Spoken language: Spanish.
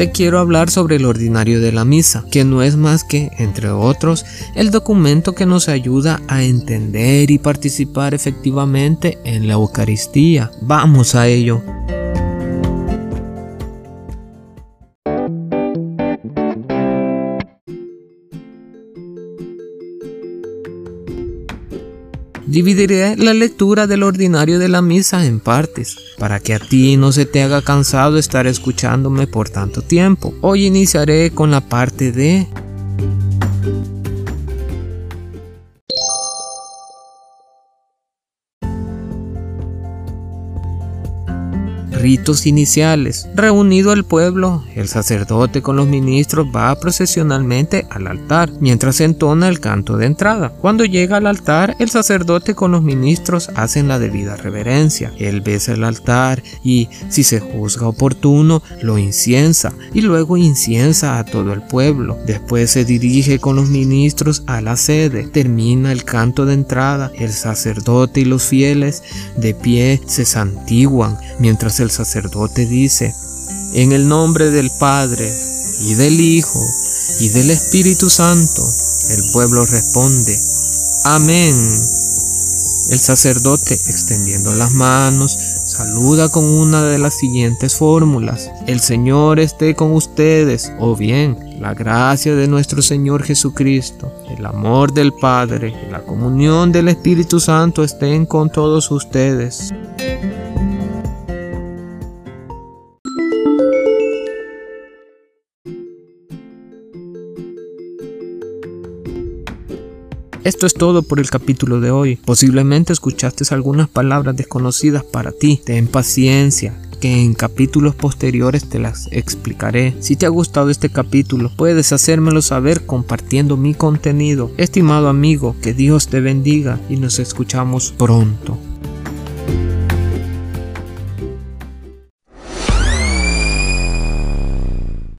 te quiero hablar sobre el ordinario de la misa, que no es más que, entre otros, el documento que nos ayuda a entender y participar efectivamente en la Eucaristía. Vamos a ello. Dividiré la lectura del ordinario de la misa en partes, para que a ti no se te haga cansado estar escuchándome por tanto tiempo. Hoy iniciaré con la parte de ritos iniciales. Reunido el pueblo, el sacerdote con los ministros va procesionalmente al altar, mientras entona el canto de entrada. Cuando llega al altar, el sacerdote con los ministros hacen la debida reverencia. Él besa el altar y, si se juzga oportuno, lo inciensa y luego inciensa a todo el pueblo. Después se dirige con los ministros a la sede. Termina el canto de entrada. El sacerdote y los fieles de pie se santiguan mientras el sacerdote dice, en el nombre del Padre y del Hijo y del Espíritu Santo, el pueblo responde, Amén. El sacerdote, extendiendo las manos, saluda con una de las siguientes fórmulas. El Señor esté con ustedes, o bien, la gracia de nuestro Señor Jesucristo, el amor del Padre la comunión del Espíritu Santo estén con todos ustedes. Esto es todo por el capítulo de hoy. Posiblemente escuchaste algunas palabras desconocidas para ti. Ten paciencia, que en capítulos posteriores te las explicaré. Si te ha gustado este capítulo, puedes hacérmelo saber compartiendo mi contenido. Estimado amigo, que Dios te bendiga y nos escuchamos pronto.